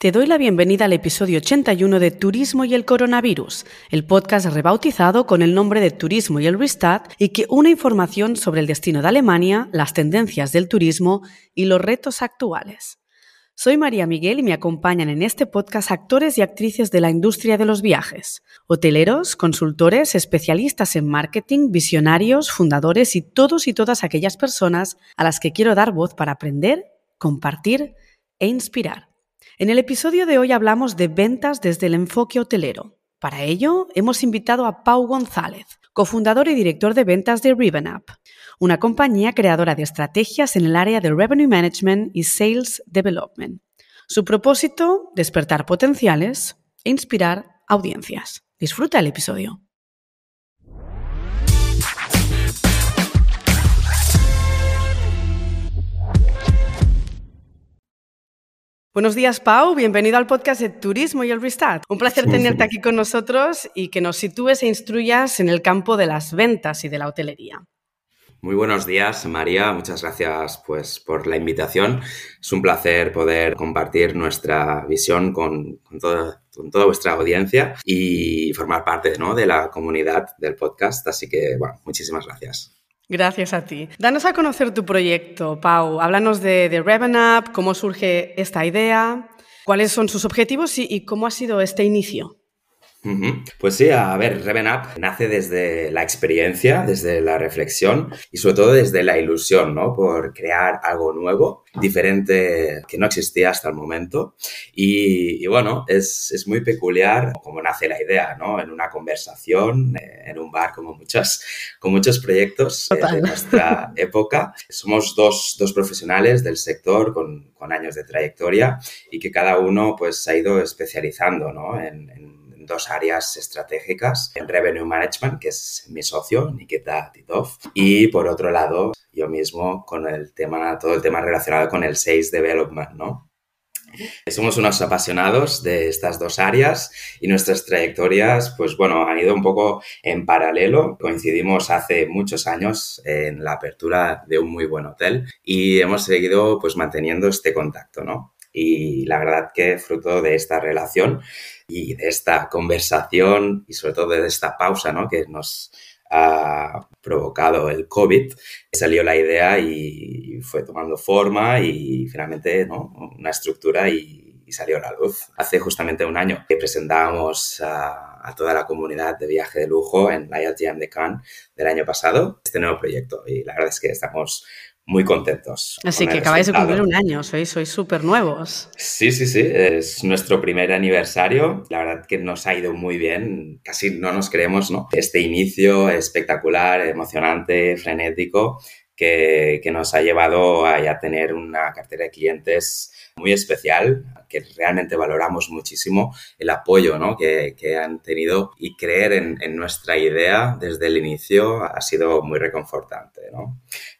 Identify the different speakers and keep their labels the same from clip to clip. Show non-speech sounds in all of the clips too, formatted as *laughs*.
Speaker 1: Te doy la bienvenida al episodio 81 de Turismo y el Coronavirus, el podcast rebautizado con el nombre de Turismo y el Restart y que une información sobre el destino de Alemania, las tendencias del turismo y los retos actuales. Soy María Miguel y me acompañan en este podcast actores y actrices de la industria de los viajes, hoteleros, consultores, especialistas en marketing, visionarios, fundadores y todos y todas aquellas personas a las que quiero dar voz para aprender, compartir e inspirar. En el episodio de hoy hablamos de ventas desde el enfoque hotelero. Para ello, hemos invitado a Pau González, cofundador y director de ventas de Ribbon una compañía creadora de estrategias en el área de Revenue Management y Sales Development. Su propósito, despertar potenciales e inspirar audiencias. Disfruta el episodio. Buenos días, Pau. Bienvenido al podcast de Turismo y el Restart. Un placer tenerte aquí con nosotros y que nos sitúes e instruyas en el campo de las ventas y de la hotelería.
Speaker 2: Muy buenos días, María. Muchas gracias pues, por la invitación. Es un placer poder compartir nuestra visión con, toda, vuestra audiencia y formar parte de la comunidad del podcast. Así que, bueno, muchísimas gracias.
Speaker 1: Gracias a ti. Danos a conocer tu proyecto, Pau. Háblanos de, de cómo surge esta idea, cuáles son sus objetivos y cómo ha sido este inicio.
Speaker 2: Pues sí, a ver, Reven Up nace desde la experiencia, desde la reflexión y sobre todo desde la ilusión, ¿no? Por crear algo nuevo, diferente que no existía hasta el momento. Y, bueno, es, muy peculiar cómo nace la idea, ¿no? En una conversación, eh, en un bar, como muchas, con muchos proyectos eh, de *laughs* nuestra época. Somos dos, profesionales del sector con, años de trayectoria y que cada uno pues ha ido especializando, ¿no? en dos áreas estratégicas, en Revenue Management, que es mi socio, Nikita Titov, y por otro lado, yo mismo con el tema, todo el tema relacionado con el Sales Development, ¿no? Somos unos apasionados de estas dos áreas y nuestras trayectorias, pues bueno, han ido un poco en paralelo. Coincidimos hace muchos años en la apertura de un muy buen hotel y hemos seguido pues manteniendo este contacto, ¿no? Y la verdad que fruto de esta relación y de esta conversación y sobre todo de esta pausa ¿no? que nos ha provocado el COVID, salió la idea y fue tomando forma y finalmente ¿no? una estructura y, salió a la luz. Hace justamente un año que presentábamos a, a, toda la comunidad de viaje de lujo en la IATM de Cannes del año pasado este nuevo proyecto y la verdad es que estamos muy contentos.
Speaker 1: Así que acabáis de cumplir un año, sois súper nuevos.
Speaker 2: Sí, sí, sí, es nuestro primer aniversario. La verdad que nos ha ido muy bien, casi no nos creemos, ¿no? Este inicio espectacular, emocionante, frenético, que, que nos ha llevado a ya tener una cartera de clientes muy especial, que realmente valoramos muchísimo el apoyo que, que, han tenido y creer en, nuestra idea desde el inicio ha sido muy reconfortante.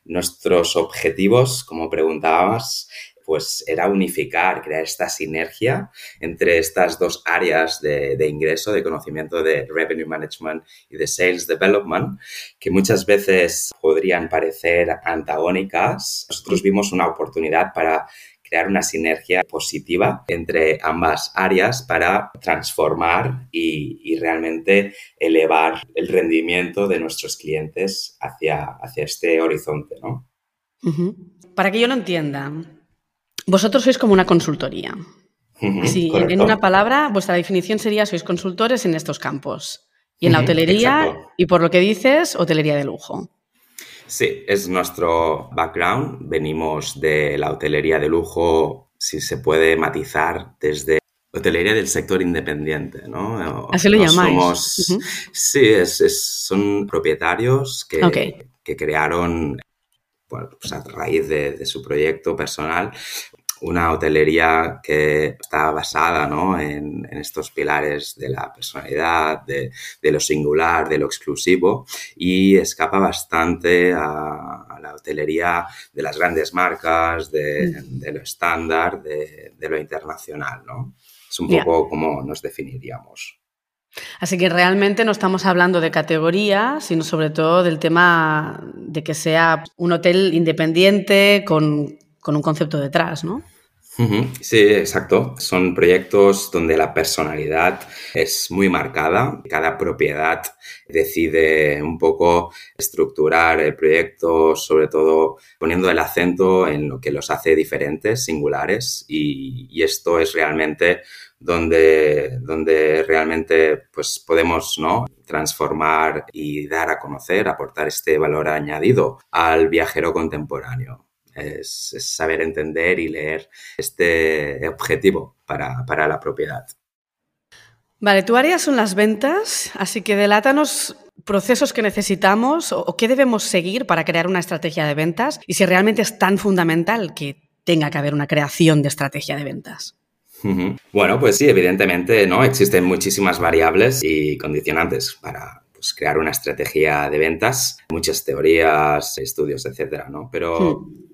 Speaker 2: Nuestros objetivos, como preguntabas, pues era unificar, crear esta sinergia entre estas dos áreas de, de, ingreso, de conocimiento de Revenue Management y de Sales Development, que muchas veces podrían parecer antagónicas. Nosotros vimos una oportunidad para crear una sinergia positiva entre ambas áreas para transformar y, realmente elevar el rendimiento de nuestros clientes hacia, hacia este horizonte. ¿no?
Speaker 1: Para que yo lo entienda, vosotros sois como una consultoría. sí, en una palabra, vuestra definición sería sois consultores en estos campos. Y en la hotelería, y por lo que dices, hotelería de lujo.
Speaker 2: Sí, es nuestro background. Venimos de la hotelería de lujo, si se puede matizar, desde hotelería del sector independiente, ¿no?
Speaker 1: Así lo llamáis.
Speaker 2: Sí, son propietarios que, que crearon pues a raíz de, su proyecto personal, una hotelería que está basada ¿no? en, estos pilares de la personalidad, de, lo singular, de lo exclusivo y escapa bastante a, la hotelería de las grandes marcas, de, mm. lo estándar, de, lo internacional. ¿no? Es un poco como nos definiríamos.
Speaker 1: Así que realmente no estamos hablando de categoría, sino sobre todo del tema de que sea un hotel independiente con con un concepto detrás, ¿no?
Speaker 2: Sí, exacto. Son proyectos donde la personalidad es muy marcada. Cada propiedad decide un poco estructurar el proyecto, sobre todo poniendo el acento en lo que los hace diferentes, singulares, y, esto es realmente donde, donde realmente pues, podemos ¿no? transformar y dar a conocer, aportar este valor añadido al viajero contemporáneo es, saber entender y leer este objetivo para, la propiedad.
Speaker 1: Vale, tu área son las ventas, así que delátanos procesos que necesitamos o, qué debemos seguir para crear una estrategia de ventas y si realmente es tan fundamental que tenga que haber una creación de estrategia de ventas.
Speaker 2: Bueno, pues sí, evidentemente, ¿no? Existen muchísimas variables y condicionantes para pues, crear una estrategia de ventas, muchas teorías, estudios, etcétera, ¿no? Pero hmm.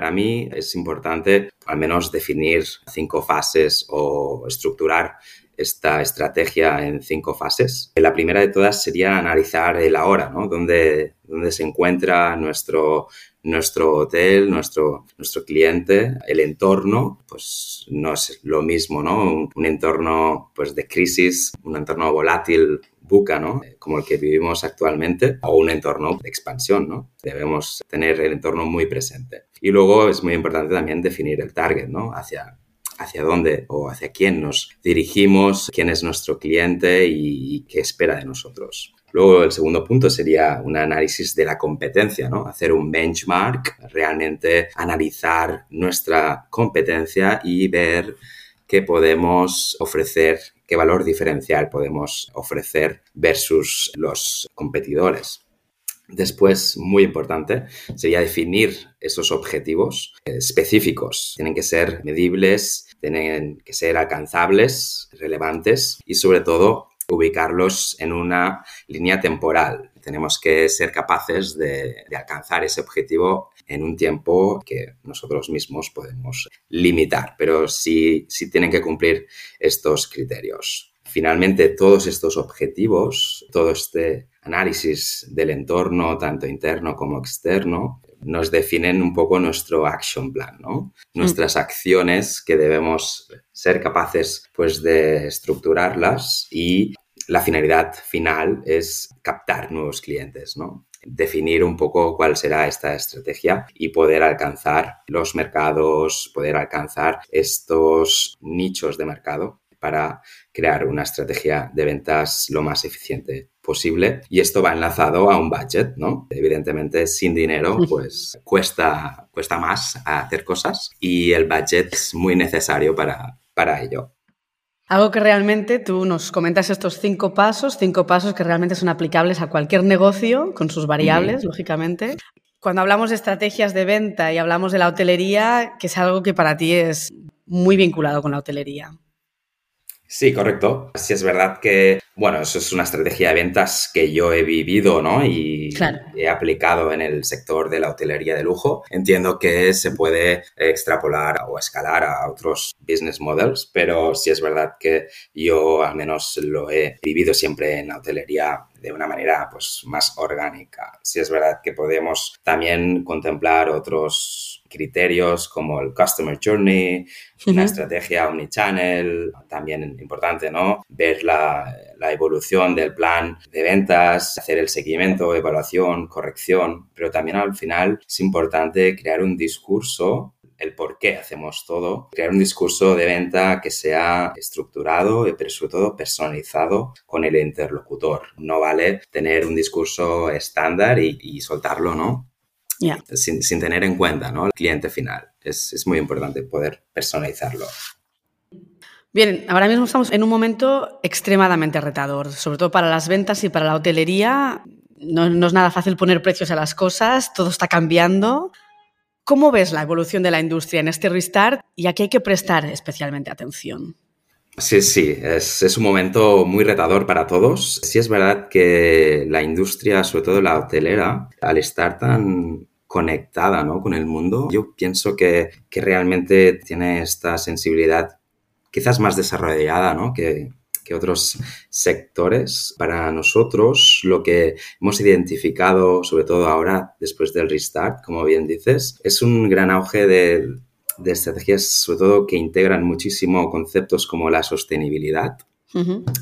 Speaker 2: Para mí es importante al menos definir cinco fases o estructurar esta estrategia en cinco fases. La primera de todas sería analizar el ahora, ¿no? Dónde, se encuentra nuestro, nuestro hotel, nuestro, nuestro cliente, el entorno, pues no es lo mismo, ¿no? Un, un entorno pues, de crisis, un entorno volátil buca, ¿no? Como el que vivimos actualmente, o un entorno de expansión, ¿no? Debemos tener el entorno muy presente. Y luego es muy importante también definir el target, ¿no? Hacia, hacia dónde o hacia quién nos dirigimos, quién es nuestro cliente y, qué espera de nosotros. Luego, el segundo punto sería un análisis de la competencia, ¿no? Hacer un benchmark, realmente analizar nuestra competencia y ver qué podemos ofrecer qué valor diferencial podemos ofrecer versus los competidores. Después, muy importante, sería definir esos objetivos específicos. Tienen que ser medibles, tienen que ser alcanzables, relevantes y sobre todo ubicarlos en una línea temporal. Tenemos que ser capaces de, alcanzar ese objetivo en un tiempo que nosotros mismos podemos limitar, pero sí, sí tienen que cumplir estos criterios. Finalmente, todos estos objetivos, todo este análisis del entorno, tanto interno como externo, nos definen un poco nuestro action plan, ¿no? Nuestras acciones que debemos ser capaces pues de estructurarlas y la finalidad final es captar nuevos clientes, ¿no? Definir un poco cuál será esta estrategia y poder alcanzar los mercados, poder alcanzar estos nichos de mercado para crear una estrategia de ventas lo más eficiente posible. Y esto va enlazado a un budget, ¿no? Evidentemente, sin dinero, pues cuesta, cuesta más hacer cosas y el budget es muy necesario para, para ello.
Speaker 1: Algo que realmente tú nos comentas estos cinco pasos, cinco pasos que realmente son aplicables a cualquier negocio, con sus variables, lógicamente. Cuando hablamos de estrategias de venta y hablamos de la hotelería, que es algo que para ti es muy vinculado con la hotelería.
Speaker 2: Sí, correcto. Sí es verdad que, bueno, eso es una estrategia de ventas que yo he vivido, ¿no? Y he aplicado en el sector de la hotelería de lujo. Entiendo que se puede extrapolar o escalar a otros business models, pero sí es verdad que yo al menos lo he vivido siempre en la hotelería de una manera pues más orgánica. Sí es verdad que podemos también contemplar otros criterios como el Customer Journey, una estrategia omnichannel, también importante, ¿no? Ver la, la, evolución del plan de ventas, hacer el seguimiento, evaluación, corrección, pero también al final es importante crear un discurso el por qué hacemos todo, crear un discurso de venta que sea estructurado y pero sobre todo personalizado con el interlocutor. No vale tener un discurso estándar y, y soltarlo, ¿no? Sin, tener en cuenta ¿no? el cliente final. Es, muy importante poder personalizarlo.
Speaker 1: Bien, ahora mismo estamos en un momento extremadamente retador, sobre todo para las ventas y para la hotelería. No, no, es nada fácil poner precios a las cosas, todo está cambiando. ¿Cómo ves la evolución de la industria en este restart y a qué hay que prestar especialmente atención?
Speaker 2: Sí, sí, es, es, un momento muy retador para todos. Sí es verdad que la industria, sobre todo la hotelera, al estar tan conectada ¿no? con el mundo. Yo pienso que, que, realmente tiene esta sensibilidad quizás más desarrollada ¿no? que, que otros sectores. Para nosotros, lo que hemos identificado, sobre todo ahora, después del restart, como bien dices, es un gran auge de de estrategias, sobre todo, que integran muchísimo conceptos como la sostenibilidad.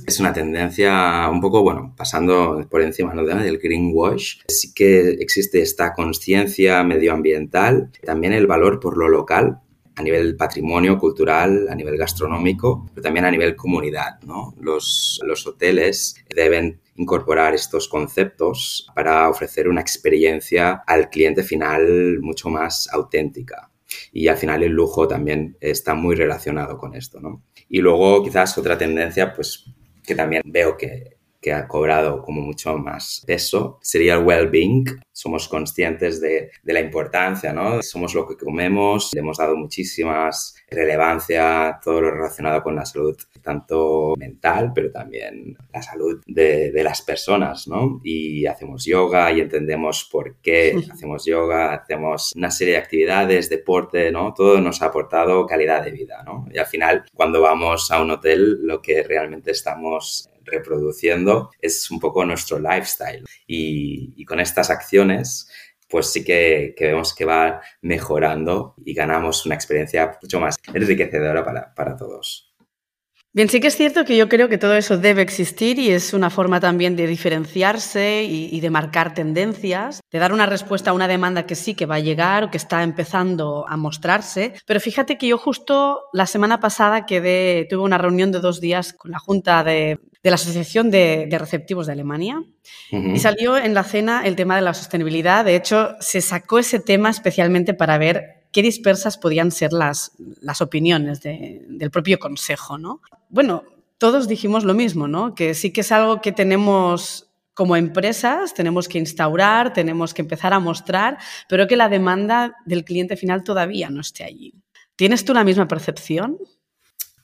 Speaker 2: Es una tendencia un poco, bueno, pasando por encima ¿no? del greenwash. Sí que existe esta conciencia medioambiental, también el valor por lo local, a nivel patrimonio cultural, a nivel gastronómico, pero también a nivel comunidad. ¿no? Los, los hoteles deben incorporar estos conceptos para ofrecer una experiencia al cliente final mucho más auténtica. Y al final el lujo también está muy relacionado con esto, ¿no? Y luego quizás otra tendencia, pues que también veo que que ha cobrado como mucho más peso sería el well-being. Somos conscientes de, de, la importancia, ¿no? Somos lo que comemos, le hemos dado muchísimas relevancia a todo lo relacionado con la salud, tanto mental, pero también la salud de, de las personas, ¿no? Y hacemos yoga y entendemos por qué hacemos yoga, hacemos una serie de actividades, deporte, ¿no? Todo nos ha aportado calidad de vida, ¿no? Y al final, cuando vamos a un hotel, lo que realmente estamos reproduciendo es un poco nuestro lifestyle. Y, con estas acciones, pues sí que, vemos que va mejorando y ganamos una experiencia mucho más enriquecedora para, para todos.
Speaker 1: Bien, sí que es cierto que yo creo que todo eso debe existir y es una forma también de diferenciarse y, de marcar tendencias, de dar una respuesta a una demanda que sí que va a llegar o que está empezando a mostrarse. Pero fíjate que yo justo la semana pasada quedé, tuve una reunión de dos días con la Junta de, la Asociación de, Receptivos de Alemania y salió en la cena el tema de la sostenibilidad. De hecho, se sacó ese tema especialmente para ver qué dispersas podían ser las, las opiniones del propio Consejo, ¿no? Bueno, todos dijimos lo mismo, ¿no? Que sí que es algo que tenemos como empresas, tenemos que instaurar, tenemos que empezar a mostrar, pero que la demanda del cliente final todavía no esté allí. ¿Tienes tú la misma percepción?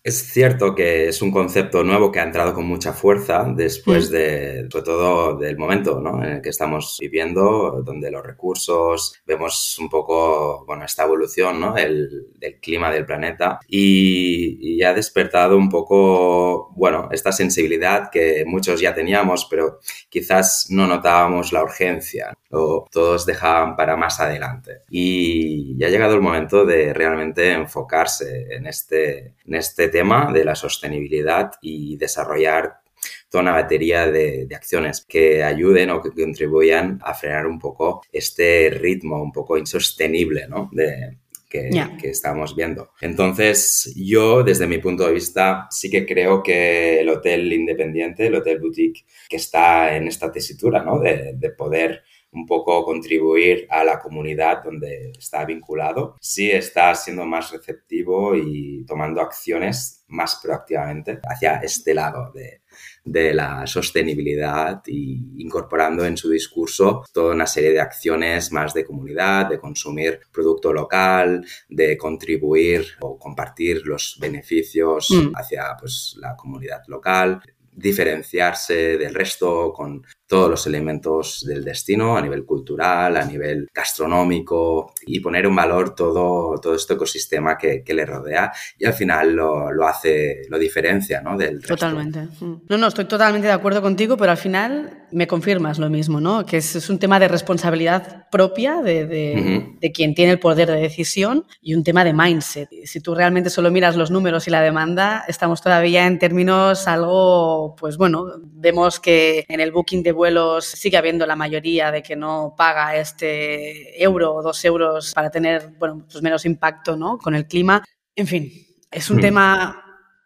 Speaker 2: Es cierto que es un concepto nuevo que ha entrado con mucha fuerza después mm. de, sobre todo, del momento ¿no? en el que estamos viviendo, donde los recursos, vemos un poco, bueno, esta evolución, ¿no? El, del clima del planeta y, y, ha despertado un poco, bueno, esta sensibilidad que muchos ya teníamos, pero quizás no notábamos la urgencia o todos dejaban para más adelante. Y ya ha llegado el momento de realmente enfocarse en este, en este tema de la sostenibilidad y desarrollar toda una batería de, acciones que ayuden o que contribuyan a frenar un poco este ritmo un poco insostenible ¿no? de, que, que, estamos viendo. Entonces, yo, desde mi punto de vista, sí que creo que el hotel independiente, el hotel boutique, que está en esta tesitura ¿no? de, de poder un poco contribuir a la comunidad donde está vinculado, sí está siendo más receptivo y tomando acciones más proactivamente hacia este lado de, de la sostenibilidad y incorporando en su discurso toda una serie de acciones más de comunidad, de consumir producto local, de contribuir o compartir los beneficios mm. hacia pues, la comunidad local, diferenciarse del resto con todos los elementos del destino a nivel cultural, a nivel gastronómico y poner en valor todo, todo este ecosistema que, le rodea y al final lo, hace, lo diferencia ¿no? del resto.
Speaker 1: Totalmente. No, no, estoy totalmente de acuerdo contigo, pero al final me confirmas lo mismo, ¿no? que es, un tema de responsabilidad propia de, de, quien tiene el poder de decisión y un tema de mindset. Si tú realmente solo miras los números y la demanda, estamos todavía en términos algo, pues bueno, vemos que en el booking de vuelos sigue habiendo la mayoría de que no paga este euro o dos euros para tener bueno, pues menos impacto ¿no? con el clima. En fin, es un hmm. tema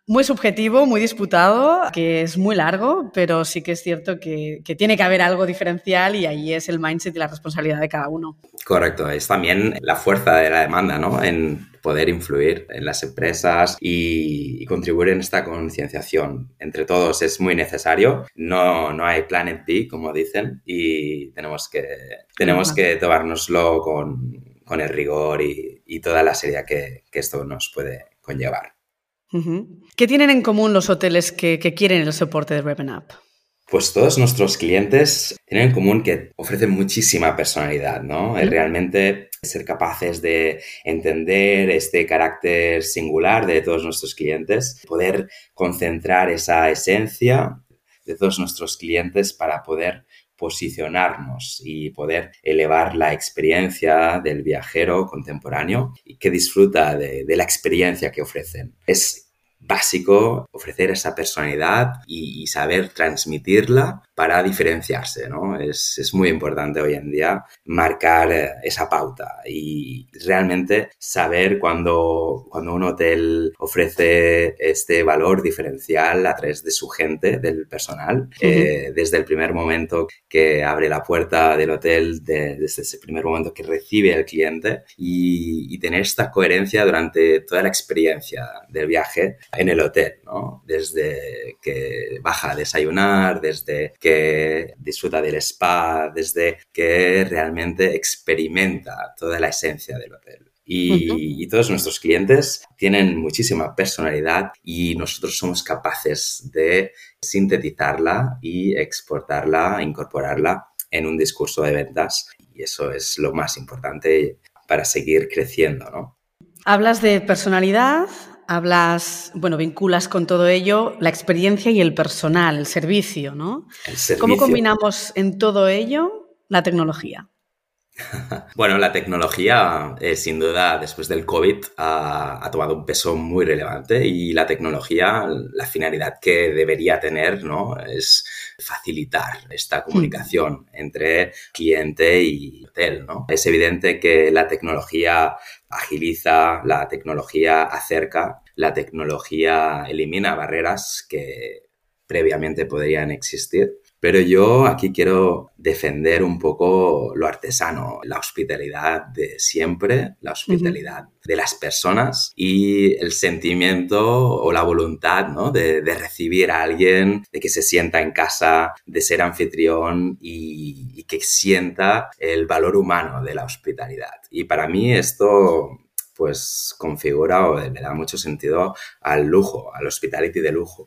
Speaker 1: muy subjetivo, muy disputado, que es muy largo, pero sí que es cierto que, que, tiene que haber algo diferencial y ahí es el mindset y la responsabilidad de cada uno.
Speaker 2: Correcto, es también la fuerza de la demanda, ¿no? En poder influir en las empresas y, contribuir en esta concienciación. Entre todos es muy necesario. No, no hay planet B, como dicen, y tenemos que, tenemos que tomárnoslo con, con el rigor y, y, toda la seriedad que, que esto nos puede conllevar.
Speaker 1: ¿Qué tienen en común los hoteles que, que quieren el soporte de RevenUp?
Speaker 2: Pues todos nuestros clientes tienen en común que ofrecen muchísima personalidad, ¿no? Realmente ser capaces de entender este carácter singular de todos nuestros clientes, poder concentrar esa esencia de todos nuestros clientes para poder posicionarnos y poder elevar la experiencia del viajero contemporáneo y que disfruta de, la experiencia que ofrecen. Es básico ofrecer esa personalidad y, saber transmitirla para diferenciarse, ¿no? Es, es, muy importante hoy en día marcar eh, esa pauta y realmente saber cuando, cuando un hotel ofrece este valor diferencial a través de su gente, del personal, eh, desde el primer momento que abre la puerta del hotel, desde ese primer momento que recibe al cliente y, y tener esta coherencia durante toda la experiencia del viaje en el hotel, ¿no? Desde que baja a desayunar, desde que disfruta del spa, desde que realmente experimenta toda la esencia del hotel. Y, y, todos nuestros clientes tienen muchísima personalidad y nosotros somos capaces de sintetizarla y exportarla, incorporarla en un discurso de ventas. Y eso es lo más importante para seguir creciendo, ¿no?
Speaker 1: Hablas de personalidad, hablas, bueno, vinculas con todo ello la experiencia y el personal, el servicio, ¿no? ¿Cómo combinamos en todo ello la tecnología? *laughs*
Speaker 2: Bueno, la tecnología, eh, sin duda, después del COVID, ha, tomado un peso muy relevante y la tecnología, la finalidad que debería tener, ¿no? Es facilitar esta comunicación entre cliente y hotel, ¿no? Es evidente que la tecnología agiliza, la tecnología acerca, la tecnología elimina barreras que previamente podrían existir. Pero yo aquí quiero defender un poco lo artesano, la hospitalidad de siempre, la hospitalidad de las personas y el sentimiento o la voluntad ¿no? de, recibir a alguien, de que se sienta en casa, de ser anfitrión y, y que sienta el valor humano de la hospitalidad. Y para mí esto pues configura o le da mucho sentido al lujo, al hospitality de lujo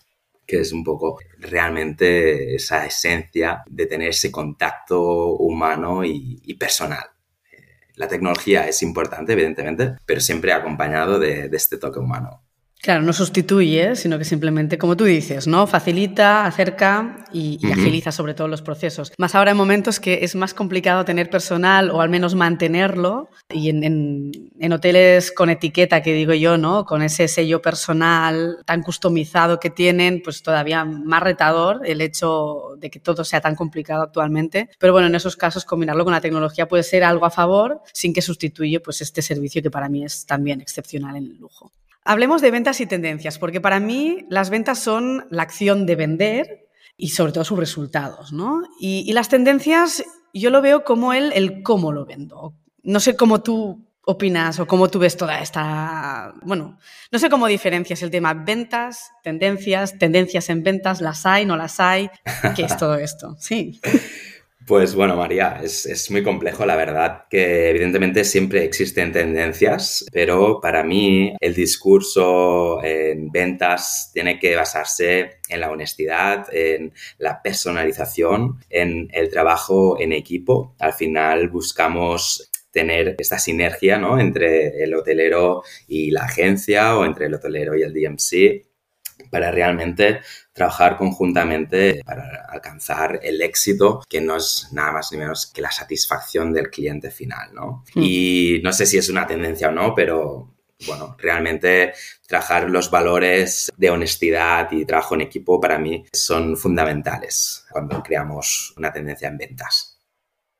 Speaker 2: que es un poco realmente esa esencia de tener ese contacto humano y, personal. Eh, la tecnología es importante, evidentemente, pero siempre acompañado de este toque humano.
Speaker 1: Claro, no sustituye, sino que simplemente, como tú dices, ¿no? Facilita, acerca y, agiliza sobre todo los procesos. Más ahora en momentos que es más complicado tener personal o al menos mantenerlo. Y en, hoteles con etiqueta, que digo yo, ¿no? Con ese sello personal tan customizado que tienen, pues todavía más retador el hecho de que todo sea tan complicado actualmente. Pero bueno, en esos casos combinarlo con la tecnología puede ser algo a favor sin que sustituye pues este servicio que para mí es también excepcional en el lujo. Hablemos de ventas y tendencias, porque para mí las ventas son la acción de vender y sobre todo sus resultados, ¿no? Y, las tendencias yo lo veo como el, el cómo lo vendo. No sé cómo tú opinas o cómo tú ves toda esta... Bueno, no sé cómo diferencias el tema ventas, tendencias, tendencias en ventas, las hay, no las hay, ¿qué es todo esto? Sí. *laughs*
Speaker 2: Pues bueno, María, es, muy complejo, la verdad, que evidentemente siempre existen tendencias, pero para mí el discurso en ventas tiene que basarse en la honestidad, en la personalización, en el trabajo en equipo. Al final buscamos tener esta sinergia ¿no? entre el hotelero y la agencia o entre el hotelero y el DMC para realmente trabajar conjuntamente para alcanzar el éxito, que no es nada más ni menos que la satisfacción del cliente final, ¿no? Hmm. Y no sé si es una tendencia o no, pero bueno, realmente trabajar los valores de honestidad y trabajo en equipo para mí son fundamentales cuando creamos una tendencia en ventas.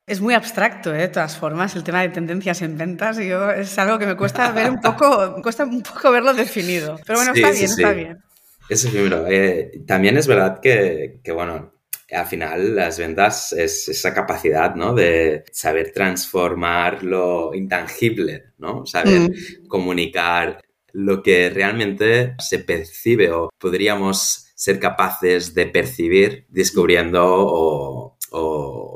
Speaker 1: Es muy abstracto, ¿eh? de todas formas, el tema de tendencias en ventas. Yo, es algo que me cuesta ver un *laughs* poco, cuesta un poco verlo definido. Pero bueno, está bien, está bien.
Speaker 2: Es efímero. Eh, también es verdad que, bueno, al final las ventas es esa capacidad, ¿no? De saber transformar lo intangible, ¿no? Saber mm. comunicar lo que realmente se percibe o podríamos ser capaces de percibir descubriendo o,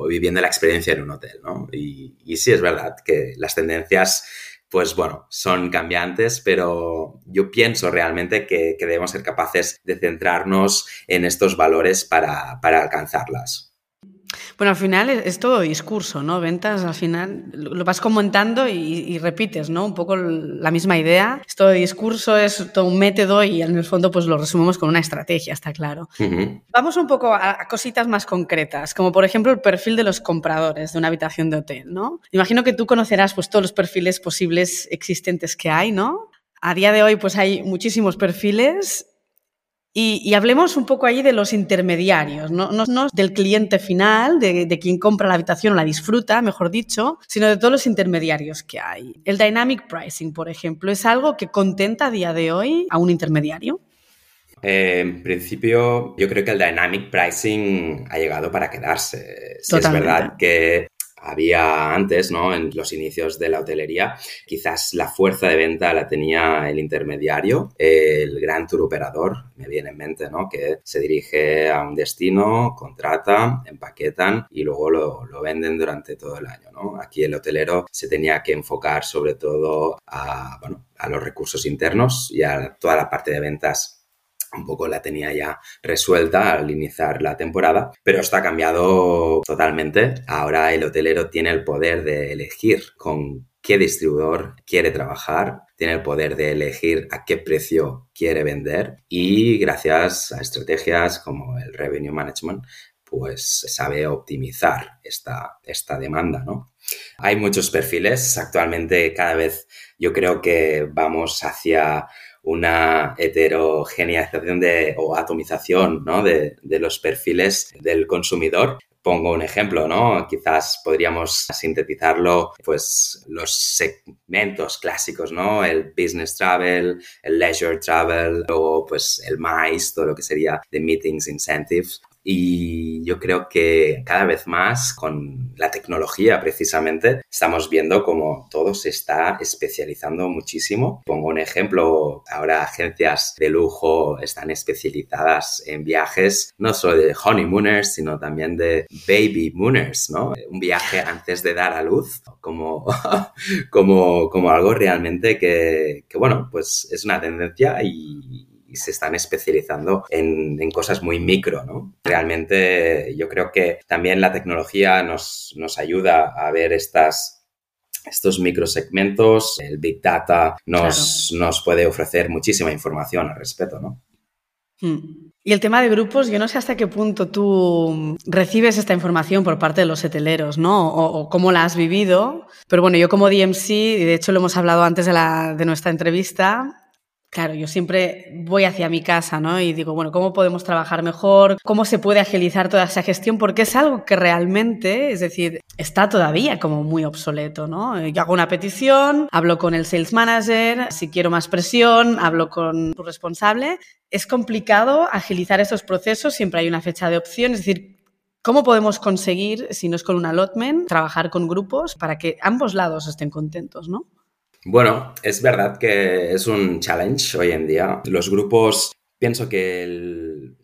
Speaker 2: viviendo la experiencia en un hotel, ¿no? Y, y sí es verdad que las tendencias pues bueno, son cambiantes, pero yo pienso realmente que, debemos ser capaces de centrarnos en estos valores para, alcanzarlas.
Speaker 1: Bueno, al final es, todo discurso, ¿no? Ventas, al final lo vas comentando y, repites, ¿no? Un poco la misma idea. Es todo discurso, es todo un método y en el fondo pues lo resumimos con una estrategia, está claro. Vamos un poco a, a, cositas más concretas, como por ejemplo el perfil de los compradores de una habitación de hotel, ¿no? Imagino que tú conocerás pues todos los perfiles posibles existentes que hay, ¿no? A día de hoy pues hay muchísimos perfiles y, hablemos un poco ahí de los intermediarios, no, no, del cliente final, de, de, quien compra la habitación o la disfruta, mejor dicho, sino de todos los intermediarios que hay. El dynamic pricing, por ejemplo, ¿es algo que contenta a día de hoy a un intermediario?
Speaker 2: Eh, en principio, yo creo que el dynamic pricing ha llegado para quedarse. es verdad que había antes, ¿no? En los inicios de la hotelería, quizás la fuerza de venta la tenía el intermediario, el gran tour operador, me viene en mente, ¿no? Que se dirige a un destino, contrata, empaquetan y luego lo, lo venden durante todo el año, ¿no? Aquí el hotelero se tenía que enfocar sobre todo a, bueno, a los recursos internos y a toda la parte de ventas un poco la tenía ya resuelta al iniciar la temporada, pero está cambiado totalmente. Ahora el hotelero tiene el poder de elegir con qué distribuidor quiere trabajar, tiene el poder de elegir a qué precio quiere vender y gracias a estrategias como el revenue management, pues sabe optimizar esta, esta demanda, ¿no? Hay muchos perfiles, actualmente cada vez yo creo que vamos hacia una heterogeneización de, o atomización ¿no? de, de los perfiles del consumidor pongo un ejemplo, ¿no? Quizás podríamos sintetizarlo, pues los segmentos clásicos, ¿no? El business travel, el leisure travel, o pues el MICE, todo lo que sería de meetings, incentives, y yo creo que cada vez más con la tecnología precisamente estamos viendo como todo se está especializando muchísimo. Pongo un ejemplo, ahora agencias de lujo están especializadas en viajes no solo de honeymooners, sino también de baby mooners, ¿no? Un viaje antes de dar a luz, como, *laughs* como, como algo realmente que, que, bueno, pues es una tendencia y se están especializando en, cosas muy micro, ¿no? Realmente yo creo que también la tecnología nos, nos ayuda a ver estas estos microsegmentos, el Big Data nos, nos puede ofrecer muchísima información al respecto, ¿no?
Speaker 1: Hmm. Y el tema de grupos, yo no sé hasta qué punto tú recibes esta información por parte de los hoteleros, ¿no? O, o, cómo la has vivido. Pero bueno, yo como DMC, y de hecho lo hemos hablado antes de, la, de nuestra entrevista, Claro, yo siempre voy hacia mi casa, ¿no? Y digo, bueno, ¿cómo podemos trabajar mejor? ¿Cómo se puede agilizar toda esa gestión? Porque es algo que realmente, es decir, está todavía como muy obsoleto, ¿no? Yo hago una petición, hablo con el sales manager, si quiero más presión, hablo con tu responsable. Es complicado agilizar esos procesos, siempre hay una fecha de opción, es decir, ¿Cómo podemos conseguir, si no es con un allotment, trabajar con grupos para que ambos lados estén contentos, ¿no?
Speaker 2: Bueno, es verdad que es un challenge hoy en día. Los grupos, pienso que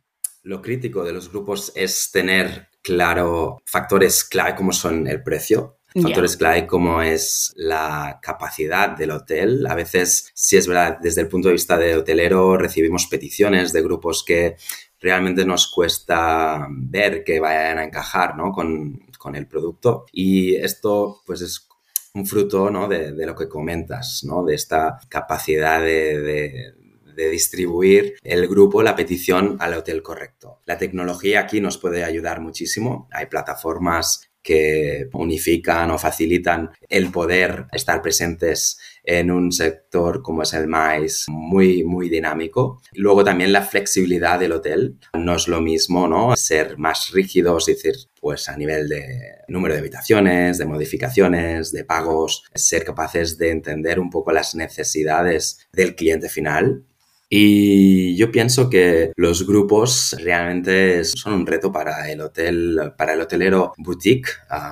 Speaker 2: lo crítico de los grupos es tener claro factores clave como son el precio, Factores clave como es la capacidad del hotel. A veces, si es verdad, desde el punto de vista de hotelero, recibimos peticiones de grupos que realmente nos cuesta ver que vayan a encajar ¿no? con, con, el producto. Y esto, pues, es un fruto ¿no? de, lo que comentas, ¿no? de esta capacidad de, de, distribuir el grupo, la petición al hotel correcto. La tecnología aquí nos puede ayudar muchísimo. Hay plataformas que unifican o facilitan el poder estar presentes en un sector como es el MAIS muy, muy dinámico. Luego también la flexibilidad del hotel. No es lo mismo, ¿no? Ser más rígidos, es decir, pues a nivel de número de habitaciones, de modificaciones, de pagos, ser capaces de entender un poco las necesidades del cliente final y yo pienso que los grupos realmente son un reto para el hotel, para el hotelero boutique,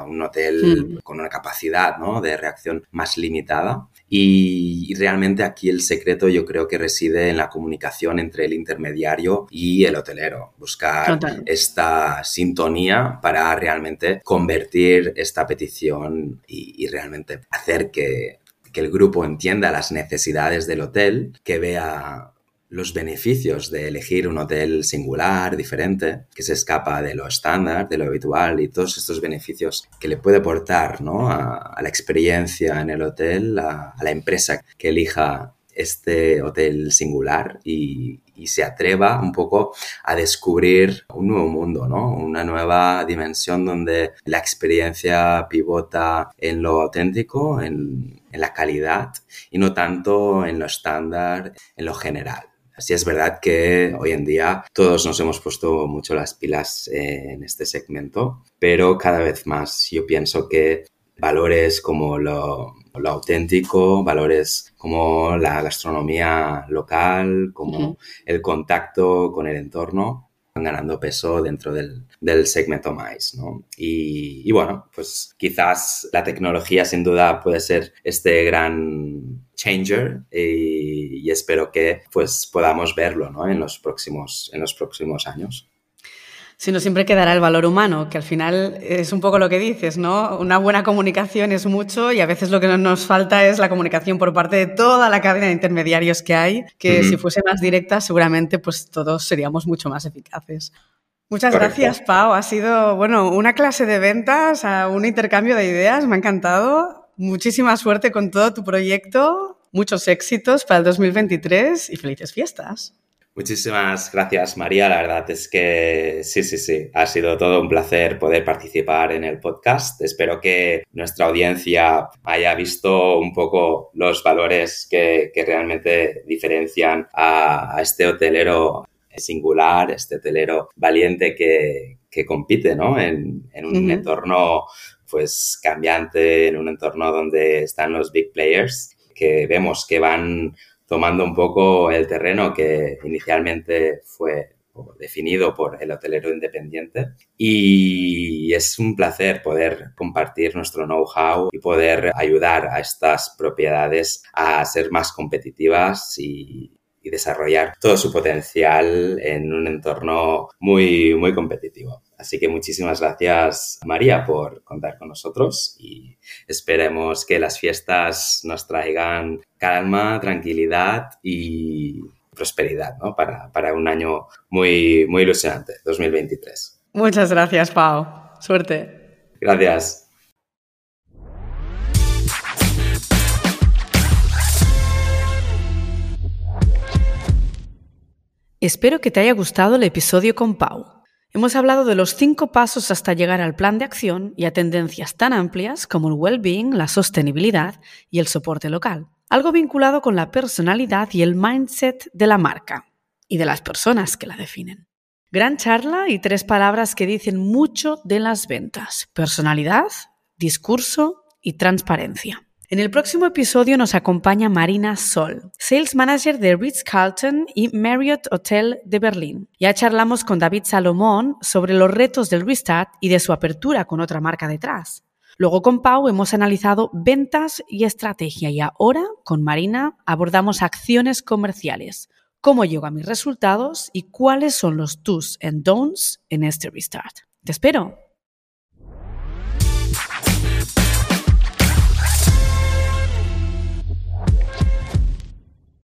Speaker 2: un hotel hmm. con una capacidad ¿no? de reacción más limitada. Y, realmente aquí el secreto yo creo que reside en la comunicación entre el intermediario y el hotelero. Buscar esta sintonía para realmente convertir esta petición y, y realmente hacer que, que el grupo entienda las necesidades del hotel, que vea los beneficios de elegir un hotel singular, diferente, que se escapa de lo estándar, de lo habitual y todos estos beneficios que le puede aportar ¿no? a, la experiencia en el hotel, a, la empresa que elija este hotel singular y, se atreva un poco a descubrir un nuevo mundo, ¿no? Una nueva dimensión donde la experiencia pivota en lo auténtico, en, en la calidad y no tanto en lo estándar, en lo general. Así es verdad que hoy en día todos nos hemos puesto mucho las pilas en este segmento, pero cada vez más yo pienso que valores como lo, auténtico, valores como la gastronomía local, como el contacto con el entorno, ganando peso dentro del, segmento más, ¿no? Y, y, bueno, pues quizás la tecnología sin duda puede ser este gran changer y, espero que pues podamos verlo ¿no? en, los próximos, en los próximos años.
Speaker 1: Si no, siempre quedará el valor humano, que al final es un poco lo que dices, ¿no? Una buena comunicación es mucho y a veces lo que nos falta es la comunicación por parte de toda la cadena de intermediarios que hay, que si fuese más directa seguramente pues todos seríamos mucho más eficaces. Muchas gracias, Pau. Ha sido, bueno, una clase de ventas, un intercambio de ideas, me ha encantado. Muchísima suerte con todo tu proyecto, muchos éxitos para el 2023 y felices fiestas.
Speaker 2: Muchísimas gracias, María. La verdad es que sí, sí, sí. Ha sido todo un placer poder participar en el podcast. Espero que nuestra audiencia haya visto un poco los valores que, realmente diferencian a, este hotelero singular, este hotelero valiente que, compite ¿no? en, un entorno pues cambiante, en un entorno donde están los big players, que vemos que van tomando un poco el terreno que inicialmente fue definido por el hotelero independiente y es un placer poder compartir nuestro know-how y poder ayudar a estas propiedades a ser más competitivas y, desarrollar todo su potencial en un entorno muy, muy competitivo. Así que muchísimas gracias, María, por contar con nosotros y esperemos que las fiestas nos traigan calma, tranquilidad y prosperidad ¿no? para, para un año muy, muy ilusionante, 2023.
Speaker 1: Muchas gracias, Pau. Suerte.
Speaker 2: Gracias.
Speaker 1: Espero que te haya gustado el episodio con Pau. Hemos hablado de los cinco pasos hasta llegar al plan de acción y a tendencias tan amplias como el well-being, la sostenibilidad y el soporte local, algo vinculado con la personalidad y el mindset de la marca y de las personas que la definen. Gran charla y tres palabras que dicen mucho de las ventas, personalidad, discurso y transparencia. En el próximo episodio nos acompaña Marina Sol, Sales Manager de Ritz-Carlton y Marriott Hotel de Berlín. Ya charlamos con David Salomón sobre los retos del Restart y de su apertura con otra marca detrás. Luego con Pau hemos analizado ventas y estrategia y ahora con Marina abordamos acciones comerciales, cómo llego a mis resultados y cuáles son los do's and don'ts en este Restart. Te espero.